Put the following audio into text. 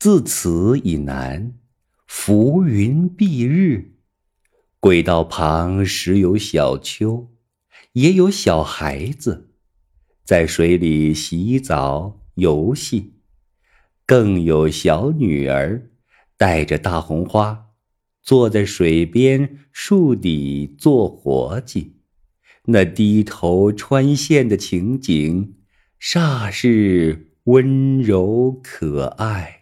自此以南，浮云蔽日，轨道旁时有小丘，也有小孩子在水里洗澡游戏，更有小女儿带着大红花坐在水边树底做活计，那低头穿线的情景，煞是温柔可爱。